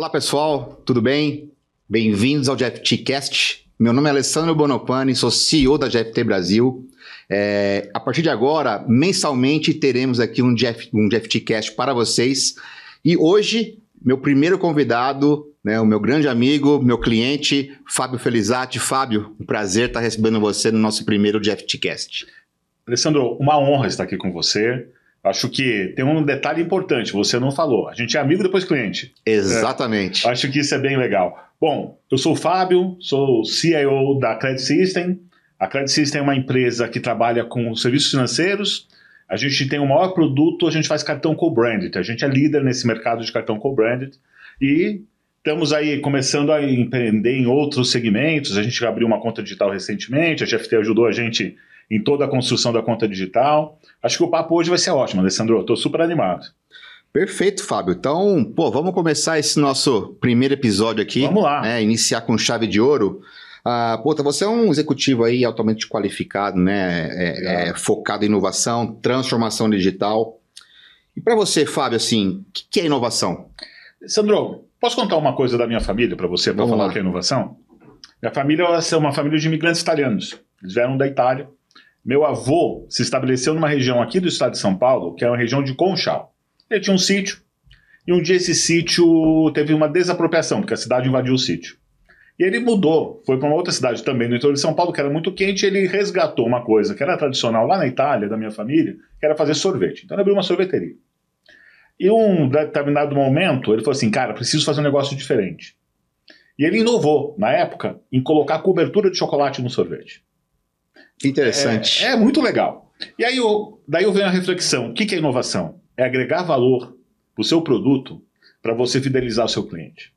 Olá pessoal, tudo bem? Bem-vindos ao GFTcast. Meu nome é Alessandro Bonopani, sou CEO da GFT Brasil. É, a partir de agora, mensalmente teremos aqui um, GF, um GFTcast para vocês. E hoje, meu primeiro convidado, né, o meu grande amigo, meu cliente, Fábio Felizati. Fábio, um prazer estar recebendo você no nosso primeiro GFTcast. Alessandro, uma honra estar aqui com você. Acho que tem um detalhe importante, você não falou. A gente é amigo depois cliente. Exatamente. É, acho que isso é bem legal. Bom, eu sou o Fábio, sou CIO da Credit System. A Credit System é uma empresa que trabalha com serviços financeiros. A gente tem o maior produto, a gente faz cartão co-branded. A gente é líder nesse mercado de cartão co-branded. E estamos aí começando a empreender em outros segmentos. A gente abriu uma conta digital recentemente, a GFT ajudou a gente em toda a construção da conta digital. Acho que o papo hoje vai ser ótimo, Alessandro. Estou super animado. Perfeito, Fábio. Então, pô, vamos começar esse nosso primeiro episódio aqui. Vamos lá. Né, iniciar com chave de ouro. Ah, puta, você é um executivo aí altamente qualificado, né? É, é, focado em inovação, transformação digital. E para você, Fábio, assim, o que, que, é inovação? Sandro, posso contar uma coisa da minha família para você, para falar lá. o que é inovação? Minha família é uma família de imigrantes italianos. Eles vieram da Itália meu avô se estabeleceu numa região aqui do estado de São Paulo, que é uma região de Conchal. Ele tinha um sítio, e um dia esse sítio teve uma desapropriação, porque a cidade invadiu o sítio. E ele mudou, foi para uma outra cidade também no interior de São Paulo, que era muito quente, e ele resgatou uma coisa que era tradicional lá na Itália, da minha família, que era fazer sorvete. Então ele abriu uma sorveteria. E um determinado momento, ele falou assim, cara, preciso fazer um negócio diferente. E ele inovou, na época, em colocar cobertura de chocolate no sorvete. Interessante. É, é muito legal. E aí, eu, daí eu venho a reflexão: o que, que é inovação? É agregar valor para o seu produto para você fidelizar o seu cliente.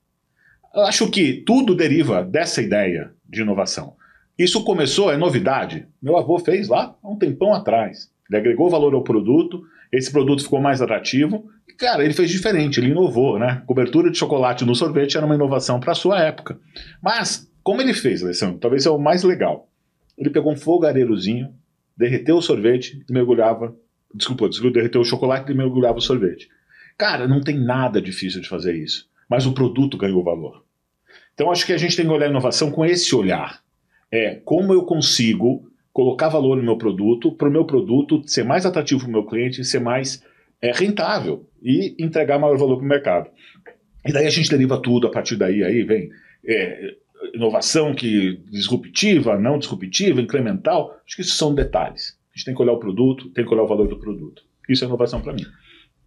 Eu acho que tudo deriva dessa ideia de inovação. Isso começou, é novidade. Meu avô fez lá há um tempão atrás. Ele agregou valor ao produto, esse produto ficou mais atrativo. E, cara, ele fez diferente, ele inovou, né? Cobertura de chocolate no sorvete era uma inovação para a sua época. Mas, como ele fez, Alessandro? Talvez seja o mais legal. Ele pegou um fogareirozinho, derreteu o sorvete e mergulhava. Desculpa, desculpa, derreteu o chocolate e mergulhava o sorvete. Cara, não tem nada difícil de fazer isso. Mas o produto ganhou valor. Então acho que a gente tem que olhar a inovação com esse olhar. É como eu consigo colocar valor no meu produto, para o meu produto ser mais atrativo para o meu cliente, ser mais é, rentável e entregar maior valor para o mercado. E daí a gente deriva tudo a partir daí, aí vem é, inovação que disruptiva, não disruptiva, incremental, acho que isso são detalhes. A gente tem que olhar o produto, tem que olhar o valor do produto. Isso é inovação para mim.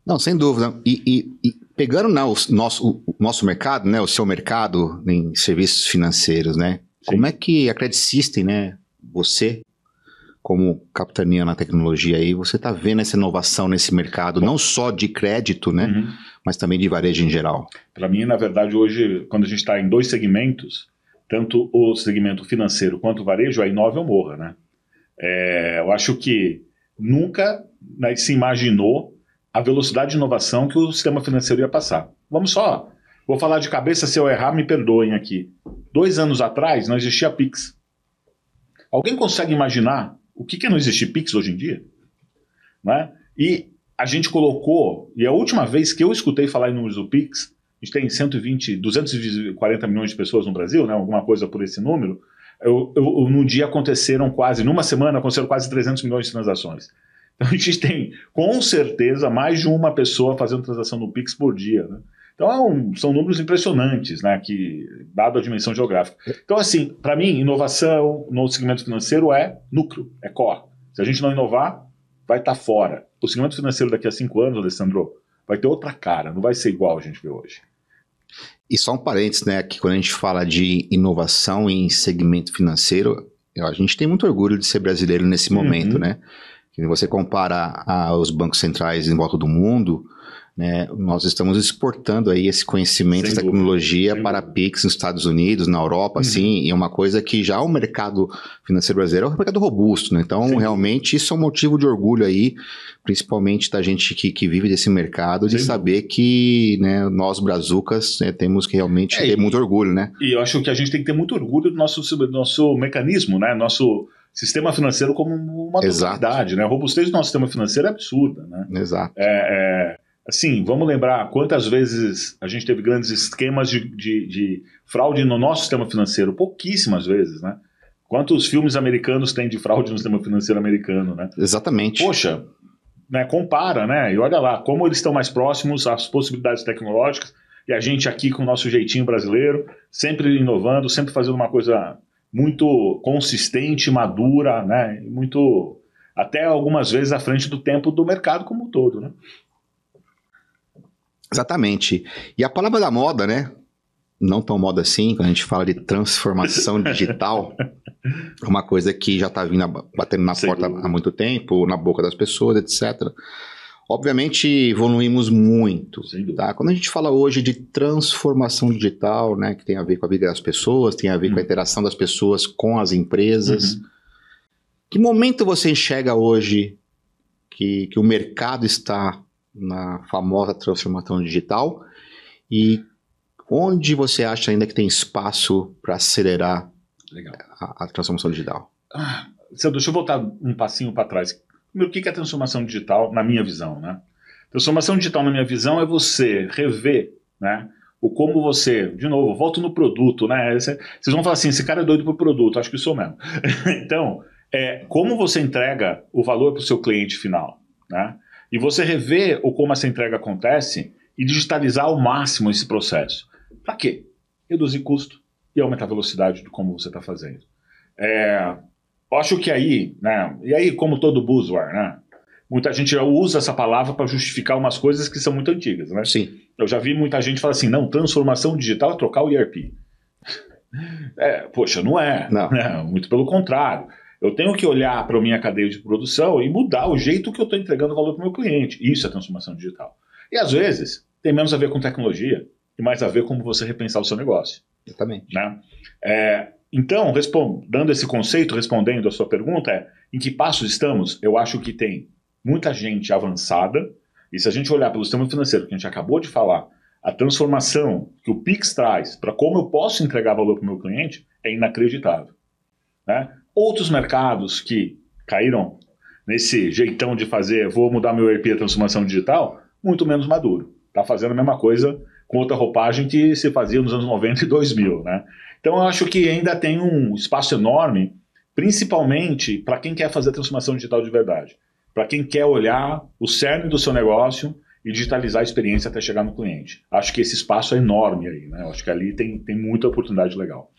Não, sem dúvida. E, e, e pegando né, o, nosso, o nosso mercado, né, o seu mercado em serviços financeiros, né? Sim. Como é que a Credit System, né, você, como capitania na tecnologia aí, você está vendo essa inovação nesse mercado, Bom, não só de crédito, né, uhum. mas também de varejo em geral? Para mim, na verdade, hoje, quando a gente está em dois segmentos, tanto o segmento financeiro quanto o varejo, a Inove ou morra, né? É, eu acho que nunca né, se imaginou a velocidade de inovação que o sistema financeiro ia passar. Vamos só, vou falar de cabeça, se eu errar, me perdoem aqui. Dois anos atrás não existia Pix. Alguém consegue imaginar o que, que é não existir Pix hoje em dia? Né? E a gente colocou, e a última vez que eu escutei falar em números do Pix, a gente tem 120, 240 milhões de pessoas no Brasil, né, alguma coisa por esse número. Eu, eu, no dia aconteceram quase, numa semana aconteceram quase 300 milhões de transações. Então a gente tem, com certeza, mais de uma pessoa fazendo transação no Pix por dia. Né? Então é um, são números impressionantes, né, que, dado a dimensão geográfica. Então, assim, para mim, inovação no segmento financeiro é núcleo, é core. Se a gente não inovar, vai estar tá fora. O segmento financeiro daqui a cinco anos, Alessandro, vai ter outra cara, não vai ser igual a gente vê hoje. E só um parênteses, né, que quando a gente fala de inovação em segmento financeiro, a gente tem muito orgulho de ser brasileiro nesse uhum. momento, né? Se você compara aos bancos centrais em volta do mundo, né, nós estamos exportando aí esse conhecimento, essa tecnologia Sem para PIX nos Estados Unidos, na Europa, uhum. assim, e é uma coisa que já o mercado financeiro brasileiro é um mercado robusto, né? Então, realmente, isso é um motivo de orgulho aí, principalmente da gente que, que vive desse mercado, de saber que né, nós, brazucas, né, temos que realmente é, ter e, muito orgulho, né? E eu acho que a gente tem que ter muito orgulho do nosso, do nosso mecanismo, né? Nosso sistema financeiro como uma totalidade, né? A robustez do nosso sistema financeiro é absurda, né? Exato. É, é assim, vamos lembrar quantas vezes a gente teve grandes esquemas de, de, de fraude no nosso sistema financeiro? Pouquíssimas vezes, né? Quantos filmes americanos tem de fraude no sistema financeiro americano, né? Exatamente. Poxa, né, compara, né? E olha lá, como eles estão mais próximos às possibilidades tecnológicas e a gente aqui com o nosso jeitinho brasileiro, sempre inovando, sempre fazendo uma coisa muito consistente, madura, né? Muito até algumas vezes à frente do tempo do mercado como um todo, né? Exatamente. E a palavra da moda, né? Não tão moda assim, quando a gente fala de transformação digital, é uma coisa que já está vindo batendo na Sem porta há muito tempo, na boca das pessoas, etc. Obviamente evoluímos muito. Tá? Quando a gente fala hoje de transformação digital, né, que tem a ver com a vida das pessoas, tem a ver uhum. com a uhum. interação das pessoas com as empresas, uhum. que momento você enxerga hoje que, que o mercado está na famosa transformação digital e onde você acha ainda que tem espaço para acelerar a, a, transformação digital? Ah, deixa eu voltar um passinho para trás. O que é transformação digital, na minha visão, né? Transformação digital, na minha visão, é você rever, né? O como você, de novo, volto no produto, né? Vocês vão falar assim, esse cara é doido por produto, acho que sou mesmo. então, é como você entrega o valor para o seu cliente final, né? E você rever o como essa entrega acontece e digitalizar ao máximo esse processo. Para quê? Reduzir custo e aumentar a velocidade de como você está fazendo. É, eu acho que aí, né? E aí, como todo buzzword, né? Muita gente já usa essa palavra para justificar umas coisas que são muito antigas, né? Sim. Eu já vi muita gente falar assim, não, transformação digital é trocar o ERP. É, poxa, não é. Não. Né? Muito pelo contrário. Eu tenho que olhar para a minha cadeia de produção e mudar o jeito que eu estou entregando valor para o meu cliente. Isso é transformação digital. E às vezes tem menos a ver com tecnologia e mais a ver com você repensar o seu negócio. Exatamente. Né? É, então, dando esse conceito, respondendo a sua pergunta, é em que passos estamos? Eu acho que tem muita gente avançada, e se a gente olhar pelo sistema financeiro que a gente acabou de falar, a transformação que o Pix traz para como eu posso entregar valor para o meu cliente é inacreditável. Né? Outros mercados que caíram nesse jeitão de fazer, vou mudar meu ERP a transformação digital, muito menos maduro. Está fazendo a mesma coisa com outra roupagem que se fazia nos anos 90 e 2000, né? Então eu acho que ainda tem um espaço enorme, principalmente para quem quer fazer a transformação digital de verdade, para quem quer olhar o cerne do seu negócio e digitalizar a experiência até chegar no cliente. Acho que esse espaço é enorme aí, né? Acho que ali tem, tem muita oportunidade legal.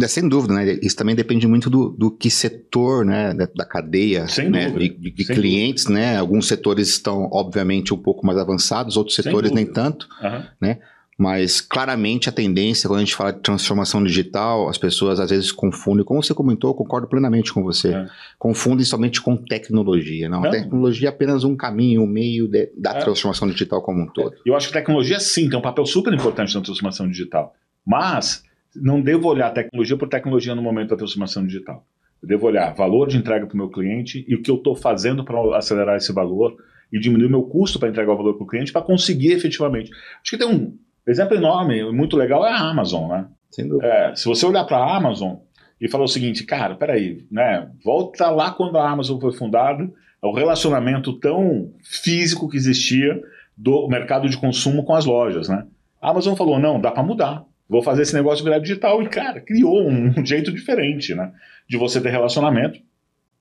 É, sem dúvida, né? Isso também depende muito do, do que setor, né? Da, da cadeia, sem né? Dúvida. De, de clientes, dúvida. né? Alguns setores estão, obviamente, um pouco mais avançados, outros setores nem tanto, uhum. né? Mas claramente a tendência, quando a gente fala de transformação digital, as pessoas às vezes confundem, como você comentou, concordo plenamente com você, é. confundem somente com tecnologia. Não, tecnologia é apenas um caminho, um meio de, da é. transformação digital como um todo. Eu acho que tecnologia sim tem um papel super importante na transformação digital, mas não devo olhar tecnologia por tecnologia no momento da transformação digital. Eu devo olhar valor de entrega para o meu cliente e o que eu estou fazendo para acelerar esse valor e diminuir o meu custo para entregar o valor para o cliente para conseguir efetivamente. Acho que tem um, Exemplo enorme, muito legal, é a Amazon, né? Sem dúvida. É, se você olhar para a Amazon e falar o seguinte, cara, peraí, né? Volta lá quando a Amazon foi fundada, o relacionamento tão físico que existia do mercado de consumo com as lojas, né? A Amazon falou, não, dá para mudar. Vou fazer esse negócio virar digital. E, cara, criou um, um jeito diferente, né? De você ter relacionamento.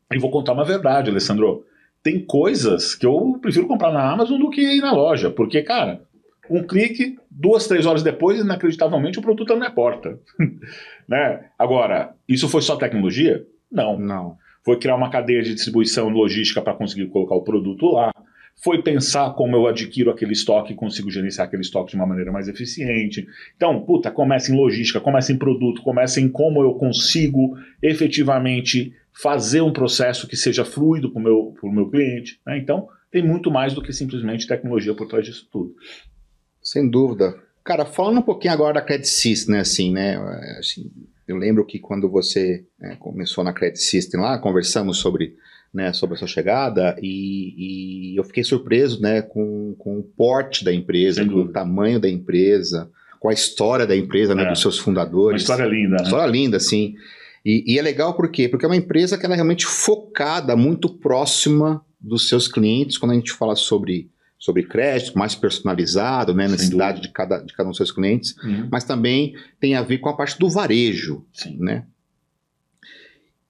E vou contar uma verdade, Alessandro. Tem coisas que eu prefiro comprar na Amazon do que ir na loja. Porque, cara, um clique, duas, três horas depois, inacreditavelmente, o produto está na minha porta. né? Agora, isso foi só tecnologia? Não. Não. Foi criar uma cadeia de distribuição logística para conseguir colocar o produto lá. Foi pensar como eu adquiro aquele estoque e consigo gerenciar aquele estoque de uma maneira mais eficiente. Então, puta, começa em logística, começa em produto, começa em como eu consigo efetivamente fazer um processo que seja fluido para o meu, meu cliente. Né? Então, tem muito mais do que simplesmente tecnologia por trás disso tudo. Sem dúvida. Cara, falando um pouquinho agora da Credit System, né, assim, né, assim, eu lembro que quando você né, começou na Credit System lá, conversamos sobre, né, sobre a sua chegada e, e eu fiquei surpreso, né, com, com o porte da empresa, com o tamanho da empresa, com a história da empresa, né, é. dos seus fundadores. Uma história linda, né? História linda, sim. E, e, é legal por quê? Porque é uma empresa que ela é realmente focada, muito próxima dos seus clientes, quando a gente fala sobre sobre crédito, mais personalizado, né, necessidade de cada, de cada um dos seus clientes, uhum. mas também tem a ver com a parte do varejo, Sim. né?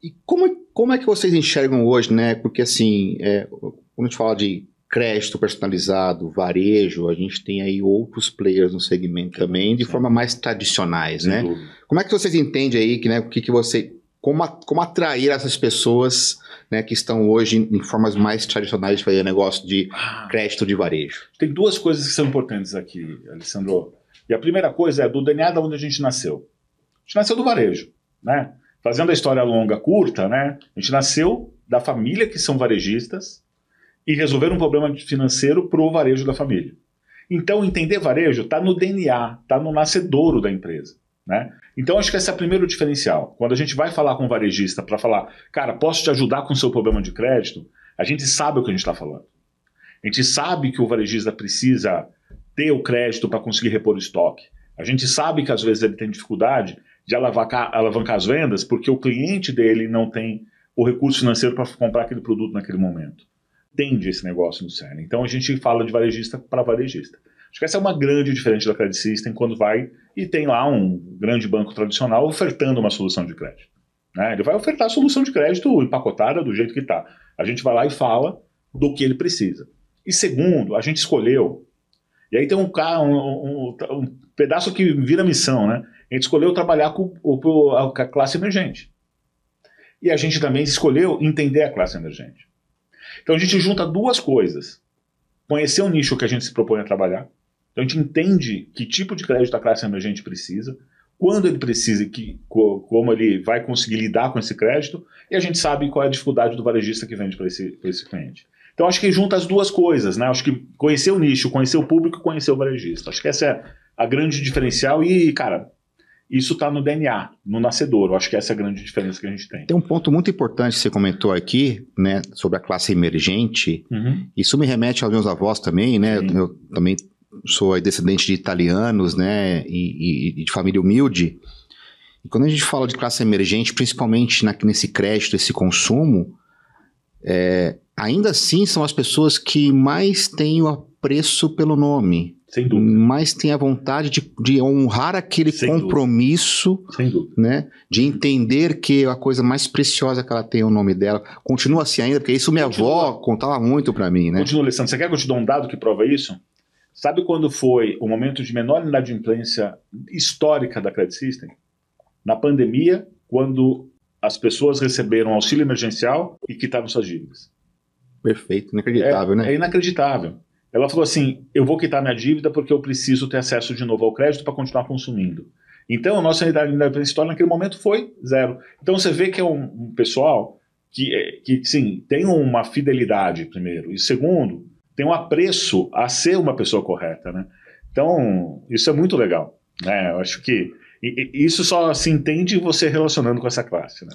E como, como é que vocês enxergam hoje, né? Porque assim, é, quando a gente fala de crédito personalizado, varejo, a gente tem aí outros players no segmento também, de Sim. forma mais tradicionais, né? Como é que vocês entendem aí que, né, o que, que você como, a, como atrair essas pessoas né, que estão hoje em, em, formas mais tradicionais de fazer negócio de crédito de varejo? Tem duas coisas que são importantes aqui, Alessandro. E a primeira coisa é do DNA da onde a gente nasceu. A gente nasceu do varejo, né? Fazendo a história longa, curta, né? A gente nasceu da família que são varejistas e resolver um problema financeiro para o varejo da família. Então, entender varejo está no DNA, está no nascedouro da empresa. Né? Então, acho que esse é o primeiro diferencial. Quando a gente vai falar com um varejista para falar, cara, posso te ajudar com o seu problema de crédito, a gente sabe o que a gente está falando. A gente sabe que o varejista precisa ter o crédito para conseguir repor o estoque. A gente sabe que às vezes ele tem dificuldade de alavancar, alavancar as vendas porque o cliente dele não tem o recurso financeiro para comprar aquele produto naquele momento. Tende esse negócio no CERN. Então a gente fala de varejista para varejista. Acho que essa é uma grande diferença da Credit System quando vai e tem lá um grande banco tradicional ofertando uma solução de crédito. Né? Ele vai ofertar a solução de crédito empacotada do jeito que está. A gente vai lá e fala do que ele precisa. E segundo, a gente escolheu. E aí tem um, um, um, um pedaço que vira missão, né? A gente escolheu trabalhar com, com a classe emergente. E a gente também escolheu entender a classe emergente. Então a gente junta duas coisas: conhecer o nicho que a gente se propõe a trabalhar então a gente entende que tipo de crédito a classe emergente precisa, quando ele precisa, que, como ele vai conseguir lidar com esse crédito, e a gente sabe qual é a dificuldade do varejista que vende para esse, esse cliente. Então acho que junta as duas coisas, né? Acho que conhecer o nicho, conhecer o público conhecer o varejista. Acho que essa é a grande diferencial e, cara, isso está no DNA, no nascedor. Eu acho que essa é a grande diferença que a gente tem. Tem um ponto muito importante que você comentou aqui, né, sobre a classe emergente. Uhum. Isso me remete aos meus avós também, né? Eu também sou descendente de italianos, né, e, e, de família humilde. E quando a gente fala de classe emergente, principalmente na, nesse crédito, esse consumo, é, ainda assim são as pessoas que mais têm o apreço pelo nome. Sem dúvida. Mais têm a vontade de, de honrar aquele Sem compromisso, né? De entender que a coisa mais preciosa que ela tem é o nome dela. Continua assim ainda, porque isso minha Continua. avó contava muito para mim, né? Continua, Alessandro. Você quer que eu te dê um dado que prova isso? Sabe quando foi o momento de menor inadimplência histórica da Credit System? Na pandemia, quando as pessoas receberam auxílio emergencial e quitaram suas dívidas. Perfeito, inacreditável, é, né? É inacreditável. Ela falou assim: eu vou quitar minha dívida porque eu preciso ter acesso de novo ao crédito para continuar consumindo. Então, a nossa inadimplência histórica naquele momento foi zero. Então, você vê que é um, um pessoal que, é, que, sim, tem uma fidelidade, primeiro, e segundo, tem um apreço a ser uma pessoa correta, né? Então, isso é muito legal, né? Eu acho que isso só se entende você relacionando com essa classe, né?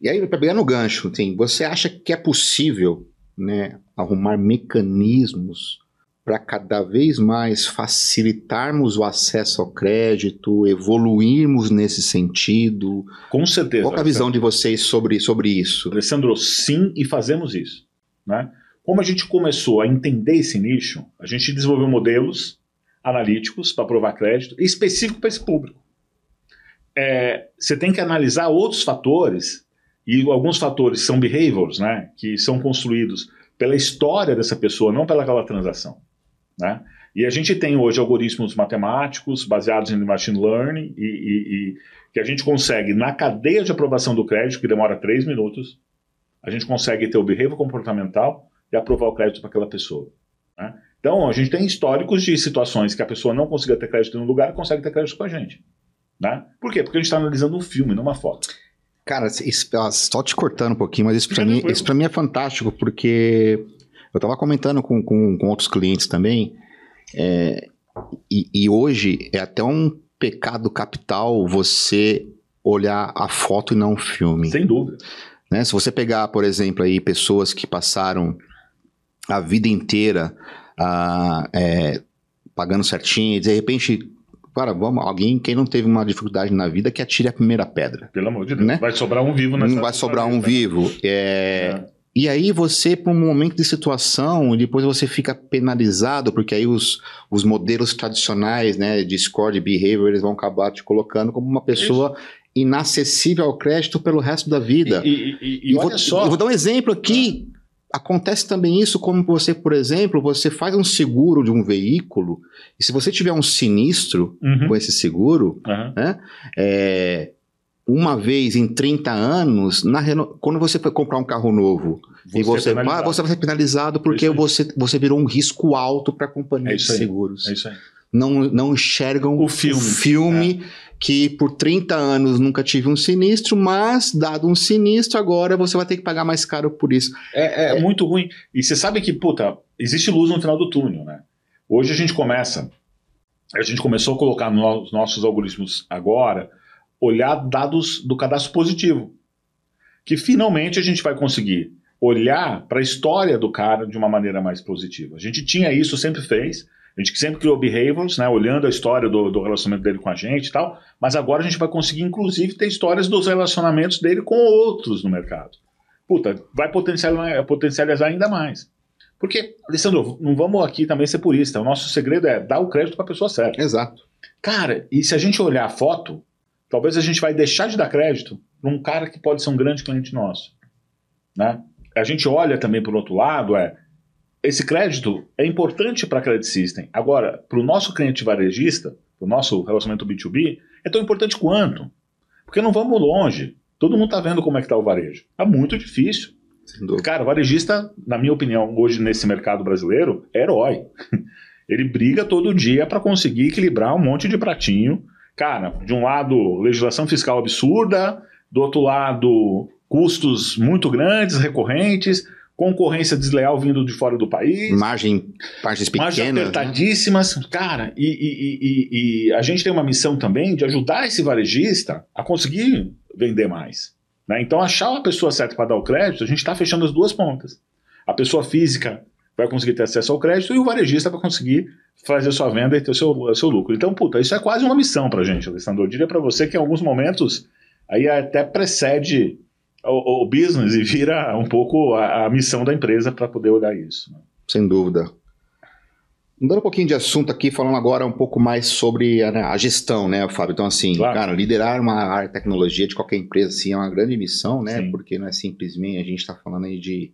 E aí, para pegar no gancho, assim, você acha que é possível né, arrumar mecanismos para cada vez mais facilitarmos o acesso ao crédito, evoluirmos nesse sentido? Com certeza. Qual é a visão de vocês sobre, sobre isso? Alessandro, sim, e fazemos isso. Né? Como a gente começou a entender esse nicho, a gente desenvolveu modelos analíticos para provar crédito específico para esse público. É, você tem que analisar outros fatores, e alguns fatores são behaviors, né, que são construídos pela história dessa pessoa, não pelaquela transação. Né? E a gente tem hoje algoritmos matemáticos baseados em machine learning e, e, e, que a gente consegue, na cadeia de aprovação do crédito, que demora três minutos, a gente consegue ter o behavior comportamental e aprovar o crédito para aquela pessoa. Né? Então, a gente tem históricos de situações que a pessoa não conseguia ter crédito em um lugar e consegue ter crédito com a gente. Né? Por quê? Porque a gente está analisando um filme, não uma foto. Cara, isso, só te cortando um pouquinho, mas isso para mim, isso mim é fantástico, porque eu estava comentando com, com, com, outros clientes também, é, e, e hoje é até um pecado capital você olhar a foto e não o filme. Sem dúvida. Né? Se você pegar, por exemplo, aí pessoas que passaram a vida inteira ah, é, pagando certinho, e de repente, cara, vamos, alguém, quem não teve uma dificuldade na vida, que atire a primeira pedra. Pelo amor de Deus, né? vai sobrar um vivo nessa Não vai sobrar um vivo. É, é. E aí você, por um momento de situação, depois você fica penalizado, porque aí os, os modelos tradicionais né, de score de behavior eles vão acabar te colocando como uma pessoa Isso. inacessível ao crédito pelo resto da vida. E, e, e, e olha vou, só. Eu vou dar um exemplo aqui. Acontece também isso como você, por exemplo, você faz um seguro de um veículo, e se você tiver um sinistro uhum. com esse seguro, uhum. né, é, uma vez em 30 anos, na reno... quando você for comprar um carro novo você e você, é vai, você vai ser penalizado porque você, você virou um risco alto para a companhia é de seguros. É isso aí. Não, não enxergam o filme, o filme é. que por 30 anos nunca tive um sinistro, mas dado um sinistro, agora você vai ter que pagar mais caro por isso. É, é, é muito ruim. E você sabe que, puta, existe luz no final do túnel, né? Hoje a gente começa, a gente começou a colocar nos nossos algoritmos agora olhar dados do cadastro positivo. Que finalmente a gente vai conseguir olhar para a história do cara de uma maneira mais positiva. A gente tinha isso, sempre fez. A gente sempre criou behaviors, né, olhando a história do, do, relacionamento dele com a gente e tal, mas agora a gente vai conseguir, inclusive, ter histórias dos relacionamentos dele com outros no mercado. Puta, vai potencializar, potencializar ainda mais. Porque, Alessandro, não vamos aqui também ser purista. O nosso segredo é dar o crédito para a pessoa certa. Exato. Cara, e se a gente olhar a foto, talvez a gente vai deixar de dar crédito num cara que pode ser um grande cliente nosso. Né? A gente olha também por outro lado, é esse crédito é importante para a Credit System. Agora, para o nosso cliente varejista, para o nosso relacionamento B2B, é tão importante quanto. Porque não vamos longe. Todo mundo está vendo como é que está o varejo. Está muito difícil. Cara, o varejista, na minha opinião, hoje nesse mercado brasileiro, é herói. Ele briga todo dia para conseguir equilibrar um monte de pratinho cara, de um lado, legislação fiscal absurda, do outro lado, custos muito grandes, recorrentes, concorrência desleal vindo de fora do país. Margem, margens pequenas. Margens né? apertadíssimas. Né? Cara, e, e, e, e, a gente tem uma missão também de ajudar esse varejista a conseguir vender mais. Né? Então, achar uma pessoa certa para dar o crédito, a gente está fechando as duas pontas. A pessoa física vai conseguir ter acesso ao crédito e o varejista vai conseguir fazer sua venda e ter o seu, seu lucro. Então, puta, isso é quase uma missão pra gente, Alessandro. Eu diria para você que em alguns momentos aí até precede o, o business e vira um pouco a, a missão da empresa para poder olhar isso. Né? Sem dúvida. Mudando um pouquinho de assunto aqui, falando agora um pouco mais sobre a, né, a gestão, né, Fábio? Então, assim, claro. cara, liderar uma área de tecnologia de qualquer empresa, assim, é uma grande missão, né? Sim. Porque não é simplesmente, a gente está falando aí de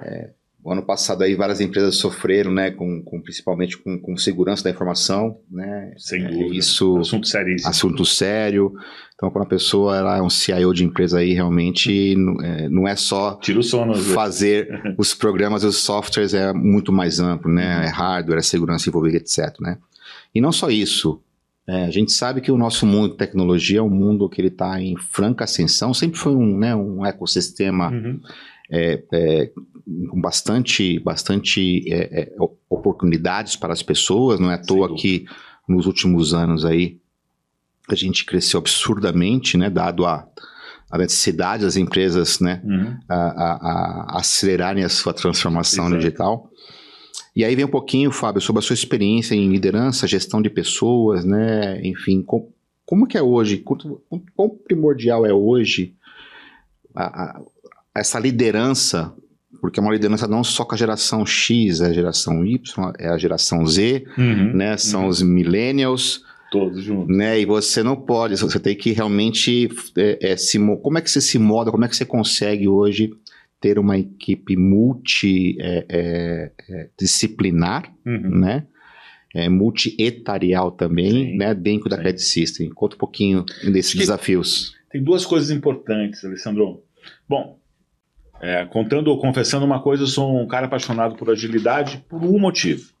é, o ano passado aí várias empresas sofreram, né, com, com principalmente com, com, segurança da informação, né? Sem é, dúvida. Isso, assunto sério. Assunto sério. Então, quando a pessoa ela é um CIO de empresa aí, realmente é, não é só Tira o sono, fazer os programas e os softwares, é muito mais amplo, né? É hardware, é segurança envolvida, etc, né? E não só isso. É, a gente sabe que o nosso mundo de tecnologia é um mundo que ele está em franca ascensão, sempre foi um, né, um ecossistema uhum. É, é, com bastante, bastante é, é, oportunidades para as pessoas, não é à toa que nos últimos anos aí a gente cresceu absurdamente, né, dado a, a necessidade das empresas, né, uhum. a, a, a, acelerarem a sua transformação Exato. digital. E aí vem um pouquinho, Fábio, sobre a sua experiência em liderança, gestão de pessoas, né, enfim, com, como que é hoje, quão, primordial é hoje a, essa liderança porque é uma liderança não só com a geração X, é a geração Y, é a geração Z, uhum, né? São uhum. os millennials. Todos juntos. Né? E você não pode, você tem que realmente é, é, se, como é que você se moda, como é que você consegue hoje ter uma equipe multidisciplinar, é, é, uhum. né? É, multietarial também, sim, né? Dentro sim. da Credit System. Conta um pouquinho desses desafios. Tem duas coisas importantes, Alessandro. Bom, é, contando ou confessando uma coisa, eu sou um cara apaixonado por agilidade por um motivo.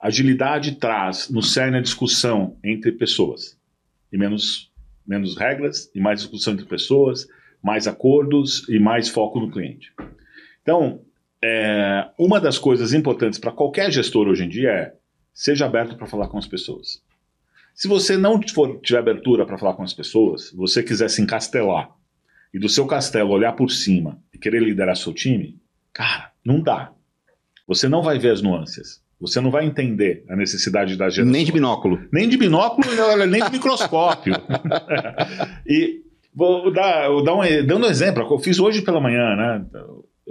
Agilidade traz no cerne a discussão entre pessoas. E menos, menos regras, e mais discussão entre pessoas, mais acordos e mais foco no cliente. Então, é, uma das coisas importantes para qualquer gestor hoje em dia é seja aberto para falar com as pessoas. Se você não for, tiver abertura para falar com as pessoas, você quiser se encastelar e do seu castelo olhar por cima e querer liderar seu time, cara, não dá. Você não vai ver as nuances. Você não vai entender a necessidade da geração. Nem de binóculo. Nem de binóculo, nem de microscópio. e vou dar, vou dar um, dando um exemplo, eu fiz hoje pela manhã, né?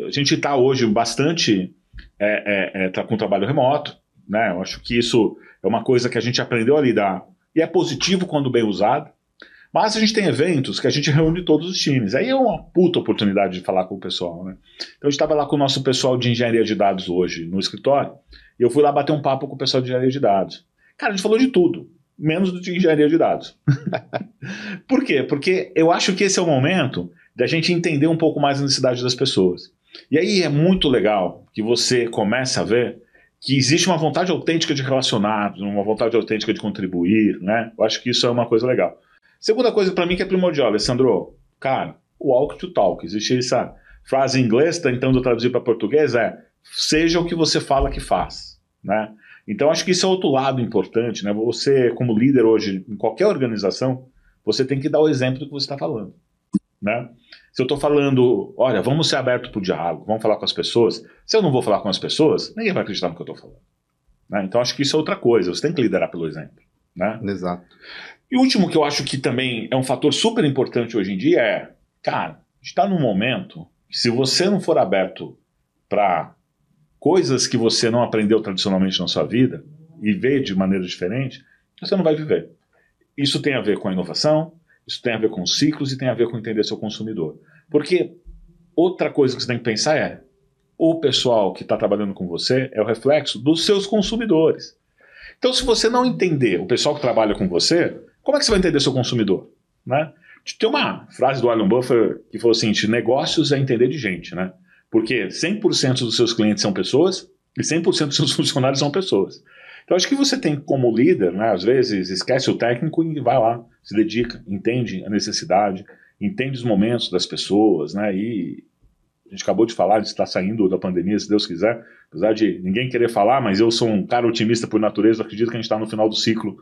a gente está hoje bastante é, é, é, tá com trabalho remoto, né? Eu acho que isso é uma coisa que a gente aprendeu a lidar e é positivo quando bem usado. Mas a gente tem eventos que a gente reúne todos os times. Aí é uma puta oportunidade de falar com o pessoal, né? Então gente estava lá com o nosso pessoal de engenharia de dados hoje no escritório e eu fui lá bater um papo com o pessoal de engenharia de dados. Cara, a gente falou de tudo, menos de engenharia de dados. Por quê? Porque eu acho que esse é o momento da gente entender um pouco mais a necessidade das pessoas. E aí é muito legal que você comece a ver que existe uma vontade autêntica de relacionar, uma vontade autêntica de contribuir, né? Eu acho que isso é uma coisa legal. Segunda coisa para mim que é primordial, Alessandro, cara, walk to talk. Existe essa frase em inglês, tentando traduzir para português, é seja o que você fala que faz, né? Então acho que isso é outro lado importante, né? Você, como líder hoje, em qualquer organização, você tem que dar o exemplo do que você está falando, né? Se eu estou falando, olha, vamos ser abertos para o diálogo, vamos falar com as pessoas. Se eu não vou falar com as pessoas, ninguém vai acreditar no que eu estou falando. Né? Então acho que isso é outra coisa. Você tem que liderar pelo exemplo. Né? Exato. E o último que eu acho que também é um fator super importante hoje em dia é, cara, está num momento que se você não for aberto para coisas que você não aprendeu tradicionalmente na sua vida e vê de maneira diferente, você não vai viver. Isso tem a ver com a inovação, isso tem a ver com ciclos e tem a ver com entender seu consumidor. Porque outra coisa que você tem que pensar é: o pessoal que está trabalhando com você é o reflexo dos seus consumidores. Então, se você não entender o pessoal que trabalha com você, como é que você vai entender seu consumidor? Né? Tem uma frase do Warren Buffett que falou assim: negócios é entender de gente, né? Porque 100% dos seus clientes são pessoas e 100% dos seus funcionários são pessoas. Então, acho que você tem como líder, né, às vezes, esquece o técnico e vai lá, se dedica, entende a necessidade, entende os momentos das pessoas, né, e a gente acabou de falar de estar saindo da pandemia, se Deus quiser, apesar de ninguém querer falar, mas eu sou um cara otimista por natureza, acredito que a gente está no final do ciclo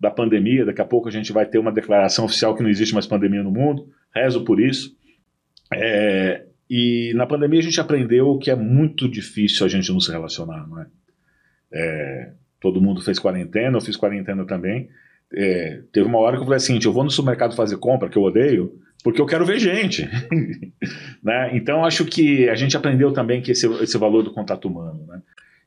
da pandemia, daqui a pouco a gente vai ter uma declaração oficial que não existe mais pandemia no mundo, rezo por isso. É, e na pandemia a gente aprendeu que é muito difícil a gente não se relacionar, não é? é todo mundo fez quarentena, eu fiz quarentena também. É, teve uma hora que eu falei assim, eu vou no supermercado fazer compra, que eu odeio, porque eu quero ver gente. né? Então, acho que a gente aprendeu também que esse, esse valor do contato humano. Né?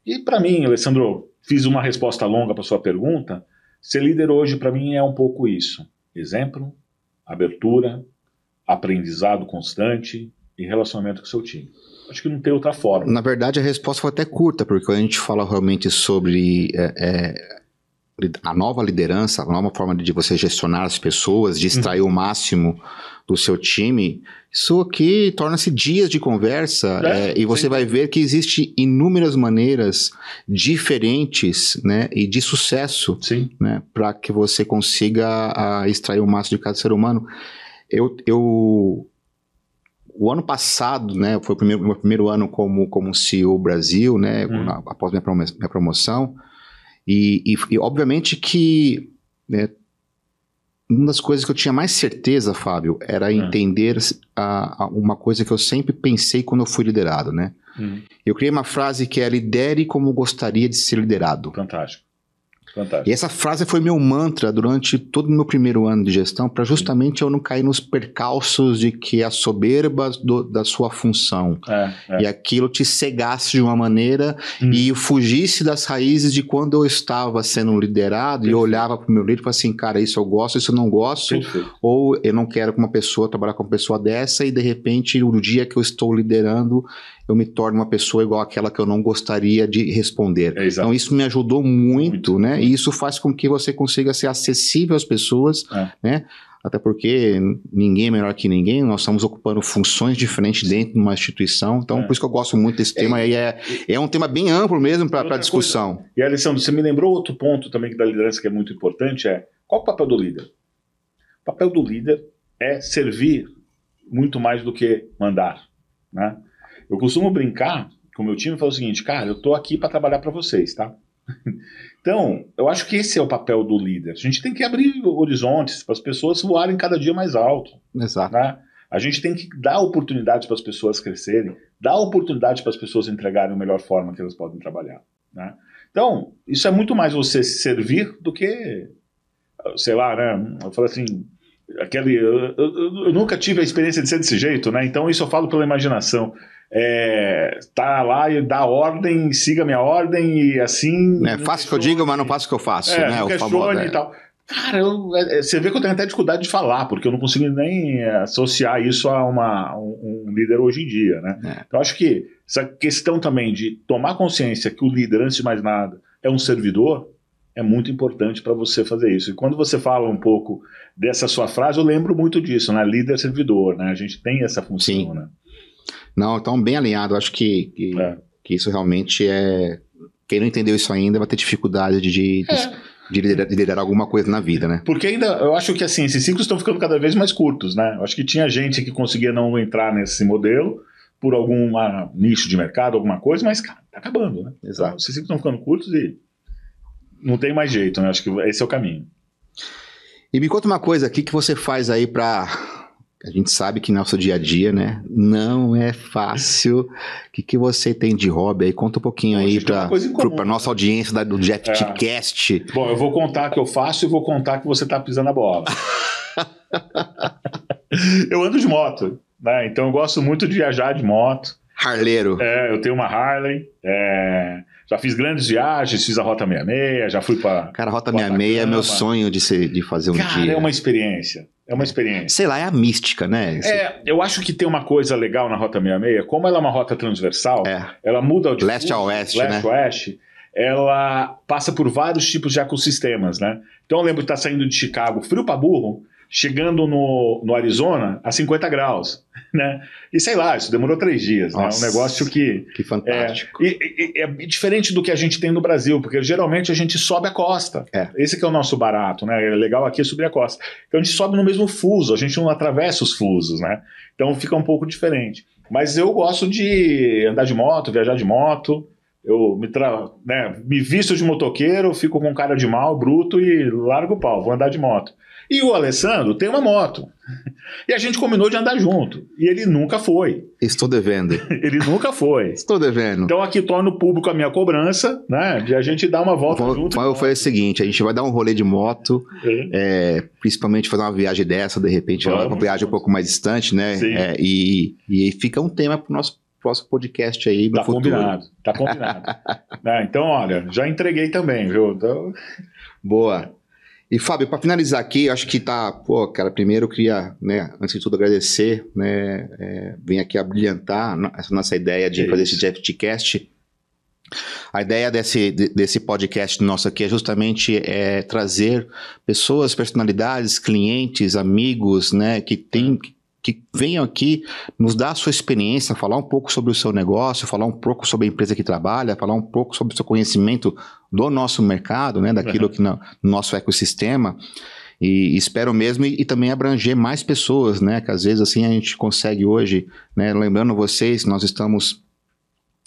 E para mim, Alessandro, fiz uma resposta longa para sua pergunta. Ser líder hoje, para mim, é um pouco isso: exemplo, abertura, aprendizado constante e relacionamento com o seu time. Acho que não tem outra forma. Na verdade, a resposta foi até curta, porque quando a gente fala realmente sobre é, é, a nova liderança, a nova forma de você gestionar as pessoas, de extrair uhum. o máximo do seu time, isso aqui torna-se dias de conversa é, é, e você sim. vai ver que existe inúmeras maneiras diferentes né, e de sucesso né, para que você consiga a, extrair o máximo de cada ser humano. Eu, eu o ano passado, né, foi o primeiro, meu primeiro ano como, como CEO Brasil, né, hum. após minha, minha promoção, e, e, e obviamente que né, uma das coisas que eu tinha mais certeza, Fábio, era hum. entender a, a uma coisa que eu sempre pensei quando eu fui liderado, né? Hum. Eu criei uma frase que é lidere como gostaria de ser liderado. Fantástico. Fantástico. E essa frase foi meu mantra durante todo o meu primeiro ano de gestão, para justamente Sim. eu não cair nos percalços de que a soberba do, da sua função é, é. e aquilo te cegasse de uma maneira hum. e fugisse das raízes de quando eu estava sendo liderado Perfeito. e eu olhava para o meu líder e falava assim, cara, isso eu gosto, isso eu não gosto, Perfeito. ou eu não quero com uma pessoa trabalhar com uma pessoa dessa e de repente no dia que eu estou liderando eu me torno uma pessoa igual àquela que eu não gostaria de responder. É, então isso me ajudou muito, muito, né? E isso faz com que você consiga ser acessível às pessoas, é. né? Até porque ninguém é melhor que ninguém, nós estamos ocupando funções diferentes dentro de uma instituição, então é. por isso que eu gosto muito desse tema, é, e é, é um tema bem amplo mesmo para discussão. Coisa. E Alessandro, você me lembrou outro ponto também da liderança que é muito importante, é qual o papel do líder? O papel do líder é servir muito mais do que mandar, né? Eu costumo brincar com o meu time e falar o seguinte, cara, eu tô aqui para trabalhar para vocês, tá? então, eu acho que esse é o papel do líder. A gente tem que abrir horizontes para as pessoas voarem cada dia mais alto. Exato. Né? A gente tem que dar oportunidades para as pessoas crescerem, dar oportunidade para as pessoas entregarem a melhor forma que elas podem trabalhar. Né? Então, isso é muito mais você servir do que, sei lá, né? Eu falo assim, aquele, eu, eu, eu, nunca tive a experiência de ser desse jeito, né? Então isso eu falo pela imaginação é, tá lá e dá ordem, siga minha ordem e assim. É, faça o que eu digo, mas não faça o que eu faço. É, né? o famoso, e é. tal. Cara, eu- é- é- você vê que eu tenho até dificuldade de falar, porque eu não consigo nem associar isso a uma, um, um líder hoje em dia, né? É. Então, eu acho que essa questão também de tomar consciência que o líder, antes de mais nada, é um servidor, é muito importante para você fazer isso. E quando você fala um pouco dessa sua frase, eu lembro muito disso, né? Líder-servidor, né? A gente tem essa função, Sim. né? Não, então bem alinhado. Acho que, que, É. que isso realmente é. Quem não entendeu isso ainda vai ter dificuldade de, de, de liderar, de liderar alguma coisa na vida, né? Porque ainda, eu acho que assim, esses ciclos estão ficando cada vez mais curtos, né? Eu acho que tinha gente que conseguia não entrar nesse modelo por algum ah, nicho de mercado, alguma coisa, mas, cara, tá acabando, né? Exato. Então, esses ciclos estão ficando curtos e não tem mais jeito, né? Acho que esse é o caminho. E me conta uma coisa, o que, que você faz aí pra. A gente sabe que nosso dia a dia, né? Não é fácil. O que, que você tem de hobby aí? Conta um pouquinho Bom, a aí né? nossa audiência da, do JetCast. Bom, eu vou contar que eu faço e vou contar que você tá pisando a bola. eu ando de moto, né? Então eu gosto muito de viajar de moto. Harleiro. É, eu tenho uma Harley, é, já fiz grandes viagens, fiz a Rota 66, já fui para. Cara, Rota Bota 66 é meu sonho de, ser, de fazer um Cara, dia. é uma experiência. É uma experiência. Sei lá, é a mística, né? Esse- É, eu acho que tem uma coisa legal na Rota 66, como ela é uma rota transversal, É. ela muda de Leste a oeste, leste né? a oeste, ela passa por vários tipos de ecossistemas, né? Então eu lembro de estar saindo de Chicago, frio pra burro, chegando no, no Arizona a 50 graus, né? E sei lá, isso demorou três dias, né? É um Nossa. negócio que Que é, fantástico. e- e- é diferente do que a gente tem no Brasil, porque geralmente a gente sobe a costa. É. Esse que é o nosso barato, né? É legal aqui é subir a costa. Então a gente sobe no mesmo fuso, a gente não atravessa os fusos, né? Então fica um pouco diferente. Mas eu gosto de andar de moto, viajar de moto. Eu me, tra... né, me visto de motoqueiro, fico com cara de mal, bruto e largo o pau, vou andar de moto. E o Alessandro tem uma moto. E a gente combinou de andar junto. E ele nunca foi. Estou devendo. Ele nunca foi. Estou devendo. Então aqui torno público a minha cobrança, né? De a gente dar uma volta Vou- junto. Vou fazer o seguinte: a gente vai dar um rolê de moto, É. é, principalmente fazer uma viagem dessa, de repente, Vamos. uma viagem um pouco mais distante, né? É, e, e fica um tema para o nosso próximo podcast aí no Tá futuro. combinado, tá combinado. Né, então, olha, já entreguei também, viu? Então, Boa. E Fábio, para finalizar aqui, acho que tá, pô, cara, primeiro eu queria, né, antes de tudo agradecer, né, é, vem aqui a brilhantar essa nossa ideia de É fazer isso. esse JFTcast. A ideia desse, de- desse podcast nosso aqui é justamente é, trazer pessoas, personalidades, clientes, amigos, né, que tem, que venham aqui nos dar a sua experiência, falar um pouco sobre o seu negócio, falar um pouco sobre a empresa que trabalha, falar um pouco sobre o seu conhecimento do nosso mercado, né, daquilo Uhum. que no, no nosso ecossistema. E espero mesmo e, e também abranger mais pessoas, né? Que às vezes assim a gente consegue hoje, né? Lembrando vocês, nós estamos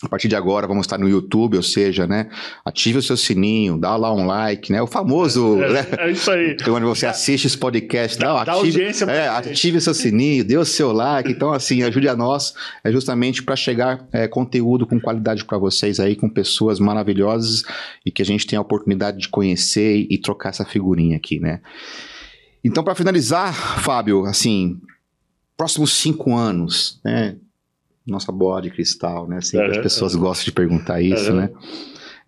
a partir de agora vamos estar no YouTube, ou seja, né? Ative o seu sininho, dá lá um like, né? O famoso, né? é, é isso aí. Quando você assiste esse podcast, Dá- dá ative, audiência pra é, ative o seu sininho, dê o seu like. Então, assim, ajude a nós, é justamente para chegar é, conteúdo com qualidade para vocês aí, com pessoas maravilhosas e que a gente tenha a oportunidade de conhecer e, e trocar essa figurinha aqui, né? Então, para finalizar, Fábio, assim, próximos cinco anos, né? Nossa bola de cristal, né? Sempre as Aham, pessoas gostam de perguntar isso, Aham.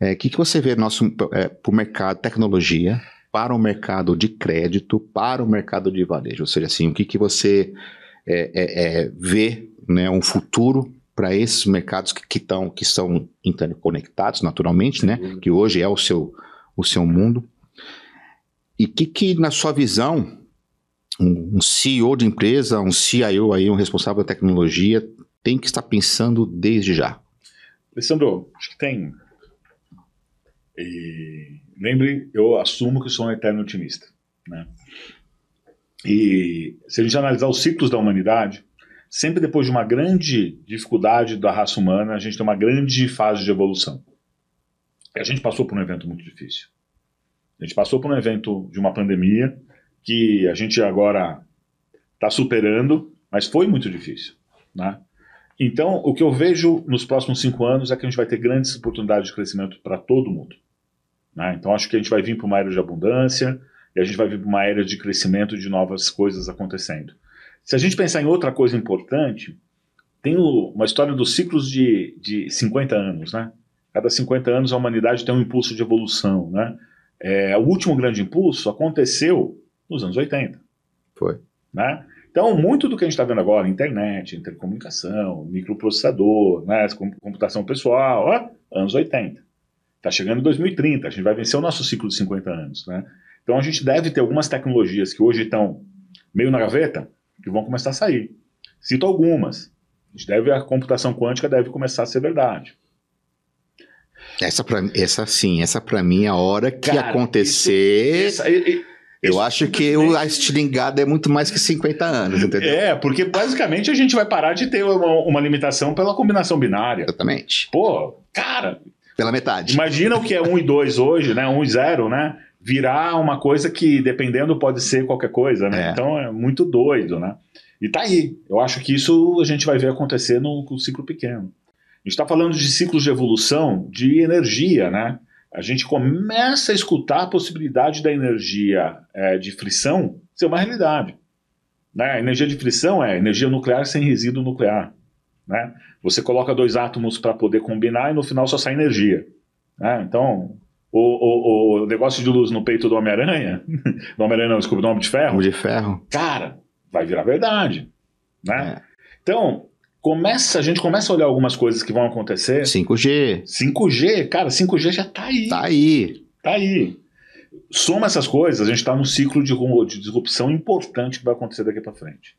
né? O que, que você vê nosso é, para o mercado tecnologia, para o mercado de crédito, para o mercado de varejo? Ou seja, assim, o que, que você é, é, é, vê, né, um futuro para esses mercados que, que, tão, que são interconectados naturalmente, né? dúvida. Que hoje é o seu, o seu mundo. E o que, que, na sua visão, um, um CEO de empresa, um CIO aí, um responsável da tecnologia, tem que estar pensando desde já? Alessandro, acho que tem. E lembre, eu assumo que sou um eterno otimista. Né? E se a gente analisar os ciclos da humanidade, sempre depois de uma grande dificuldade da raça humana, a gente tem uma grande fase de evolução. E a gente passou por um evento muito difícil. A gente passou por um evento de uma pandemia que a gente agora está superando, mas foi muito difícil. Né? Então, o que eu vejo nos próximos cinco anos é que a gente vai ter grandes oportunidades de crescimento para todo mundo. Né? Então, acho que a gente vai vir para uma era de abundância e a gente vai vir para uma era de crescimento de novas coisas acontecendo. Se a gente pensar em outra coisa importante, tem o, uma história dos ciclos de, de 50 anos, né? Cada 50 anos a humanidade tem um impulso de evolução, né? É, o último grande impulso aconteceu nos anos 80. Foi. Né? Então, muito do que a gente está vendo agora, internet, intercomunicação, microprocessador, né, computação pessoal, ó, anos 80. Está chegando em 2030, a gente vai vencer o nosso ciclo de 50 anos. Né? Então, a gente deve ter algumas tecnologias que hoje estão meio na gaveta, que vão começar a sair. Cito algumas. A, gente deve, a computação quântica deve começar a ser verdade. Essa, pra, essa sim, essa para mim é a hora que Cara, acontecer. Isso, essa, eu Isso acho que o, a estilingada é muito mais que 50 anos, entendeu? É, porque basicamente a gente vai parar de ter uma, uma limitação pela combinação binária. Exatamente. Pô, cara. Pela metade. Imagina o que é 1 e 2 hoje, né? 1 e 0, né? Virar uma coisa que, dependendo, pode ser qualquer coisa, né? É. Então é muito doido, né? E tá aí. Eu acho que isso a gente vai ver acontecer no, no ciclo pequeno. A gente está falando de ciclos de evolução de energia, né? A gente começa a escutar a possibilidade da energia é, de frição ser uma realidade. Né? A energia de frição é energia nuclear sem resíduo nuclear. Né? Você coloca dois átomos para poder combinar e no final só sai energia. Né? Então, o, o, o, negócio de luz no peito do Homem-Aranha, do Homem-Aranha não, desculpa, do Homem de Ferro. Homem de Ferro. Cara, vai virar verdade. Né? É. Então, começa, a gente começa a olhar algumas coisas que vão acontecer. 5G. 5G, cara, 5G já tá aí. Tá aí. Tá aí. Soma essas coisas, a gente está num ciclo de, de disrupção importante que vai acontecer daqui para frente.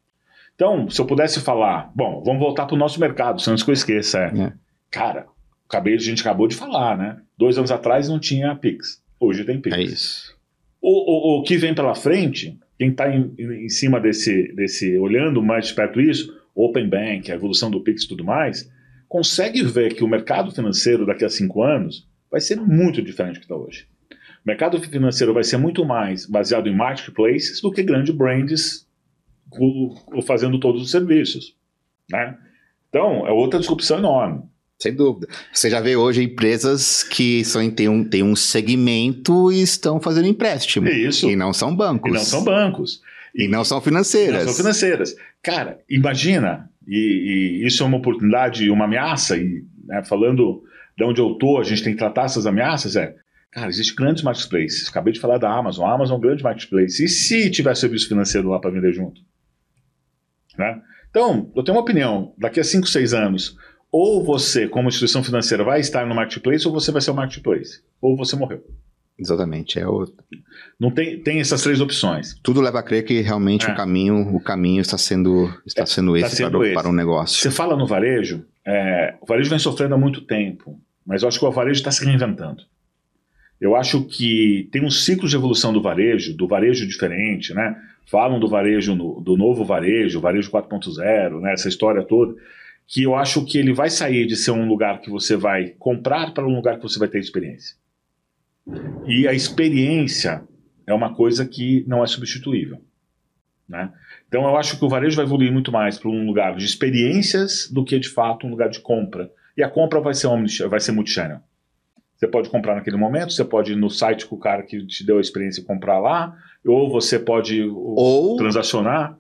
Então, se eu pudesse falar, bom, vamos voltar para o nosso mercado, antes que eu esqueça. É, é. Cara, acabei, a gente acabou de falar, né? Dois anos atrás não tinha Pix. Hoje tem Pix. É isso. O, o, o que vem pela frente, quem está em, em, cima desse, desse, olhando mais de perto isso, Open Bank, a evolução do Pix e tudo mais, consegue ver que o mercado financeiro daqui a cinco anos vai ser muito diferente do que está hoje. O mercado financeiro vai ser muito mais baseado em marketplaces do que grandes brands fazendo todos os serviços. Né? Então, é outra disrupção enorme. Sem dúvida. Você já vê hoje empresas que são, têm, um, têm um segmento e estão fazendo empréstimo. Isso. E não são bancos. E não são bancos. E não são financeiras. Não são financeiras. Cara, imagina, e, e isso é uma oportunidade uma ameaça, e né, falando de onde eu tô, a gente tem que tratar essas ameaças, é, cara, existem grandes marketplaces. Acabei de falar da Amazon. A Amazon é um grande marketplace. E se tiver serviço financeiro lá para vender junto? Né? Então, eu tenho uma opinião. Daqui a 5, 6 anos, ou você, como instituição financeira, vai estar no marketplace, ou você vai ser o marketplace. Ou você morreu. Exatamente. É o... Não tem, tem essas três opções. Tudo leva a crer que realmente é. o caminho o caminho está sendo está sendo esse, sendo para, esse. para um negócio. Você fala no varejo, é, o varejo vem sofrendo há muito tempo, mas eu acho que o varejo está se reinventando. Eu acho que tem um ciclo de evolução do varejo, do varejo diferente, né? Falam do varejo, no, do novo varejo, varejo 4.0, né? Essa história toda, que eu acho que ele vai sair de ser um lugar que você vai comprar para um lugar que você vai ter experiência. E a experiência é uma coisa que não é substituível. Né? Então eu acho que o varejo vai evoluir muito mais para um lugar de experiências do que de fato um lugar de compra. E a compra vai ser, vai ser multichannel. Você pode comprar naquele momento, você pode ir no site com o cara que te deu a experiência comprar lá, ou você pode ou transacionar.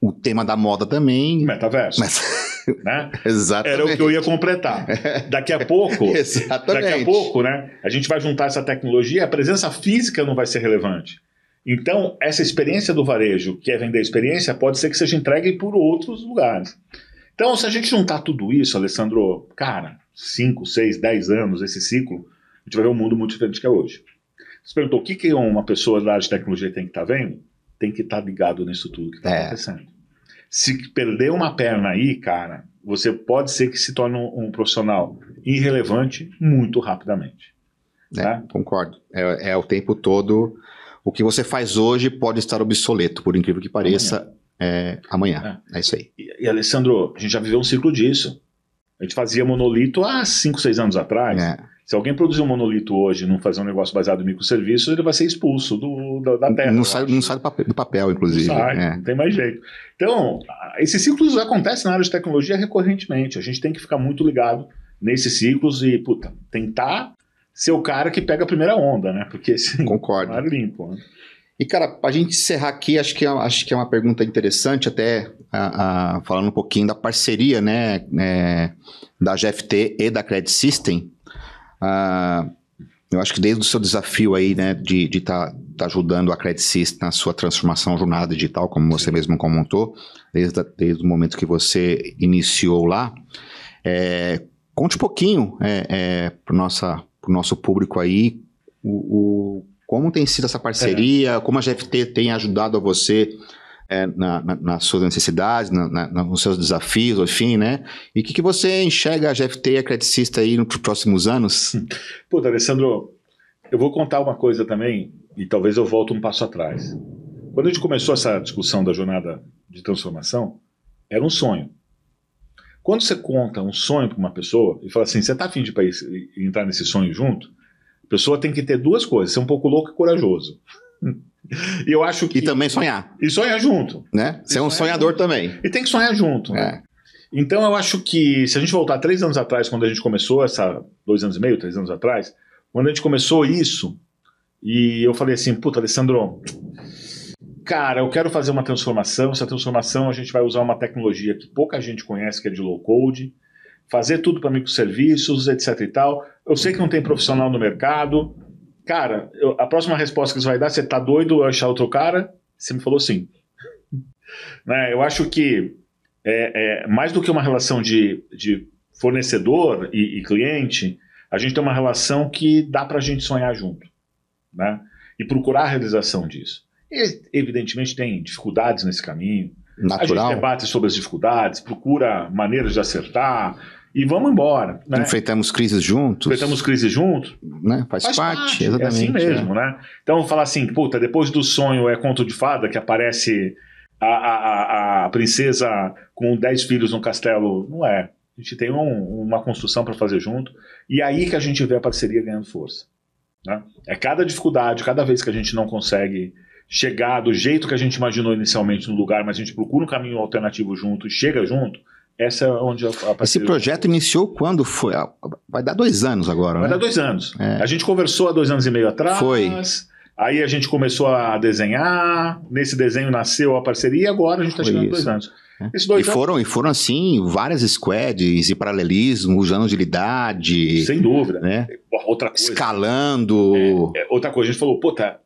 O tema da moda também. Metaverso. Mas... Né? Exatamente. Era o que eu ia completar. Daqui a pouco, Exatamente. daqui a pouco, né? A gente vai juntar essa tecnologia, a presença física não vai ser relevante. Então, essa experiência do varejo, que é vender experiência, pode ser que seja entregue por outros lugares. Então, se a gente juntar tudo isso, Alessandro, cara, 5, 6, 10 anos, esse ciclo, a gente vai ver um mundo muito diferente que é hoje. Você perguntou o que, que uma pessoa da área de tecnologia tem que estar tá vendo? Tem que estar tá ligado nisso tudo que está é. acontecendo. Se perder uma perna aí, cara, você pode ser que se torne um, um profissional irrelevante muito rapidamente. É, tá? Concordo. É, é, o tempo todo. O que você faz hoje pode estar obsoleto, por incrível que pareça, amanhã. É, amanhã. É. é isso aí. E, e, Alessandro, a gente já viveu um ciclo disso. A gente fazia monolito há 5, 6 anos atrás. Se alguém produzir um monolito hoje e não fazer um negócio baseado em microserviços, ele vai ser expulso do, da, da terra. Não sai, não sai do, papel, do papel inclusive. Não sai, é. não tem mais jeito. Então, esses ciclos acontecem na área de tecnologia recorrentemente. A gente tem que ficar muito ligado nesses ciclos e, puta, tentar ser o cara que pega a primeira onda, né? Porque assim, Concordo. é limpo. Né? E, cara, para a gente encerrar aqui, acho que, é, acho que é uma pergunta interessante, até a, a, falando um pouquinho da parceria, né, é, da GFT e da Credit System. Uh, eu acho que desde o seu desafio aí, né, de estar tá, tá ajudando a Credit System na sua transformação jornada digital, como você mesmo comentou, desde, desde o momento que você iniciou lá, é, conte um pouquinho é, é, para o nosso público aí o, o, como tem sido essa parceria, como a GFT tem ajudado a você é, na, na, nas suas necessidades, na, nos seus desafios, enfim, né? E o que, que você enxerga a GFT e a Credicista aí nos próximos anos? Puta, Alessandro, eu vou contar uma coisa também, e talvez eu volte um passo atrás. Quando a gente começou essa discussão da jornada de transformação, era um sonho. Quando você conta um sonho para uma pessoa e fala assim, você está afim de entrar nesse sonho junto? A pessoa tem que ter duas coisas, ser um pouco louco e corajoso. E eu acho que. E também sonhar. E sonhar junto. Né? Ser um sonhador junto. também. E tem que sonhar junto. Né? É. Né? Então eu acho que se a gente voltar três anos atrás, quando a gente começou essa. Dois anos e meio, três anos atrás, quando a gente começou isso, e eu falei assim, puta, Alessandro, cara, eu quero fazer uma transformação. Essa transformação a gente vai usar uma tecnologia que pouca gente conhece, que é de low code, fazer tudo para microserviços, etc e tal. Eu sei que não tem profissional no mercado, cara, eu, a próxima resposta que você vai dar, você tá doido achar outro cara? Você me falou sim. né? Eu acho que é, é, mais do que uma relação de, de fornecedor e, e, cliente, a gente tem uma relação que dá para a gente sonhar junto, né? E procurar a realização disso. E, evidentemente tem dificuldades nesse caminho. Natural. A gente debate sobre as dificuldades, procura maneiras de acertar, e vamos embora. Né? Enfrentamos crises juntos. Enfrentamos crises juntos. Né? Faz, Faz parte, parte, exatamente. É assim mesmo, é. né? Então, falar assim, puta, depois do sonho é conto de fada, que aparece a, a, a princesa com 10 filhos no castelo. Não é. A gente tem um, uma construção para fazer junto. E aí que a gente vê a parceria ganhando força. Né? É cada dificuldade, cada vez que a gente não consegue chegar do jeito que a gente imaginou inicialmente no lugar, mas a gente procura um caminho alternativo junto e chega junto, essa é onde Esse projeto iniciou quando foi? Ah, vai dar dois anos agora, Vai né? dar dois anos. É. A gente conversou há dois anos e meio atrás. Foi. Aí a gente começou a desenhar. Nesse desenho nasceu a parceria e agora a gente está chegando a dois anos. É. e, foram, e foram, assim, várias squads e paralelismo, usando agilidade. Sem dúvida. Né? Outra coisa. Escalando. É, é, outra coisa, a gente falou, pô, tá,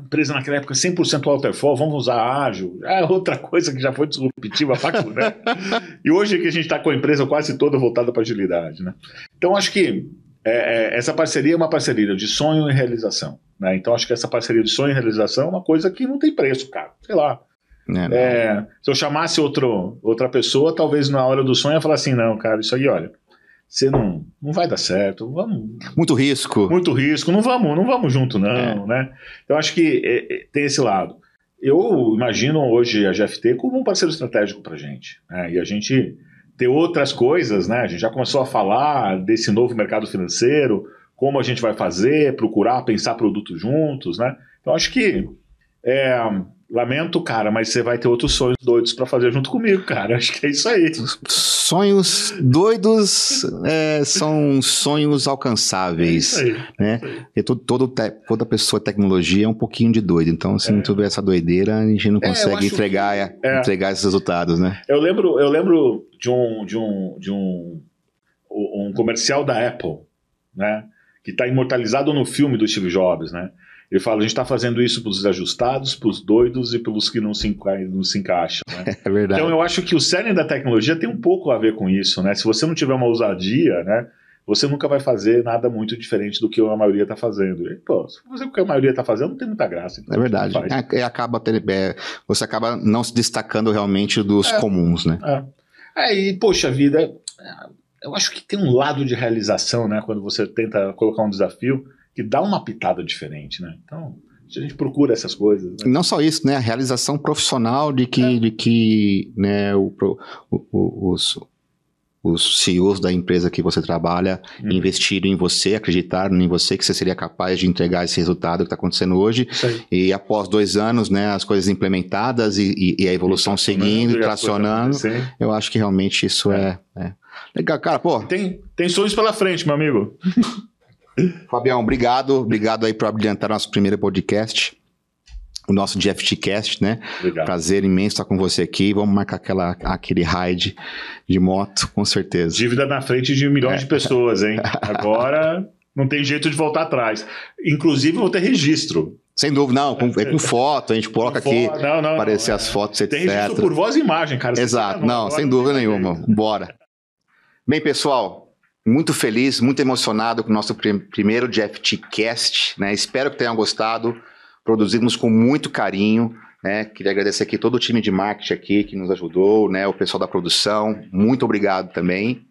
empresa naquela época 100% waterfall, vamos usar ágil. É outra coisa que já foi disruptiva para né? e hoje que a gente está com a empresa quase toda voltada para agilidade, né? Então acho que é, é, essa parceria é uma parceria de sonho e realização, né? Então acho que essa parceria de sonho e realização é uma coisa que não tem preço, cara. Sei lá. É, é se eu chamasse outro, outra pessoa, talvez na hora do sonho eu falar assim, não, cara, isso aí, olha, você não, não vai dar certo, vamos... Muito risco. Muito risco, não vamos, não vamos junto não, é. né? Então acho que é, é tem esse lado. Eu imagino hoje a GFT como um parceiro estratégico para a gente, né? E a gente ter outras coisas, né? A gente já começou a falar desse novo mercado financeiro, como a gente vai fazer, procurar, pensar produtos juntos, né? Então acho que é, Lamento, cara, mas você vai ter outros sonhos doidos para fazer junto comigo, cara. Acho que é isso aí. Sonhos doidos é, são sonhos alcançáveis. É isso aí. Né? Isso aí. E todo, todo te, toda pessoa tecnologia é um pouquinho de doido. Então, se é. não tiver essa doideira, a gente não é, consegue entregar, que, é. entregar esses resultados, né? Eu lembro, eu lembro de um, de um, de um, um comercial da Apple, né? Que está imortalizado no filme do Steve Jobs, né? Ele fala, a gente está fazendo isso para os desajustados, para os doidos e pelos que não se, não se encaixam. Né? É verdade. Então eu acho que o cerne da tecnologia tem um pouco a ver com isso, né? Se você não tiver uma ousadia, né? Você nunca vai fazer nada muito diferente do que a maioria está fazendo. E, pô, se fazer o que a maioria está fazendo, não tem muita graça. Então é verdade. É, acaba é, você acaba não se destacando realmente dos é, comuns, né? É. é, e, poxa vida, eu acho que tem um lado de realização, né? Quando você tenta colocar um desafio que dá uma pitada diferente, né? Então, a gente procura essas coisas. Né? Não só isso, né? A realização profissional de que, é. de que né, o, o, os, os CEOs da empresa que você trabalha hum. investiram em você, acreditaram em você, que você seria capaz de entregar esse resultado que está acontecendo hoje. E após dois anos, né, as coisas implementadas e, e, e a evolução seguindo, tracionando, eu acho que realmente isso é. é, é. Legal, cara, pô. Tem, tem sonhos pela frente, meu amigo. Fabião, obrigado. Obrigado aí por abrilhantar nosso primeiro podcast. o nosso GFTcast, né? Legal. Prazer imenso estar com você aqui. Vamos marcar aquela, aquele ride de moto, com certeza. Dívida na frente de milhões é. de pessoas, hein? Agora não tem jeito de voltar atrás. Inclusive, vou ter registro. Sem dúvida, não, com, é com foto, a gente coloca aqui, não, não, aparecer não, é. as fotos, etc. Tem registro por voz e imagem, cara. Exato, não, sem dúvida nenhuma. Bora. Bem, pessoal, muito feliz, muito emocionado com o nosso prim primeiro GFTcast, né? Espero que tenham gostado. Produzimos com muito carinho, né? Queria agradecer aqui todo o time de marketing aqui que nos ajudou, né? O pessoal da produção, muito obrigado também.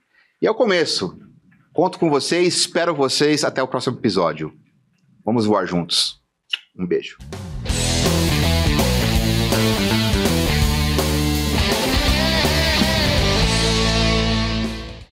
E é o começo. Conto com vocês, espero vocês até o próximo episódio. Vamos voar juntos. Um beijo.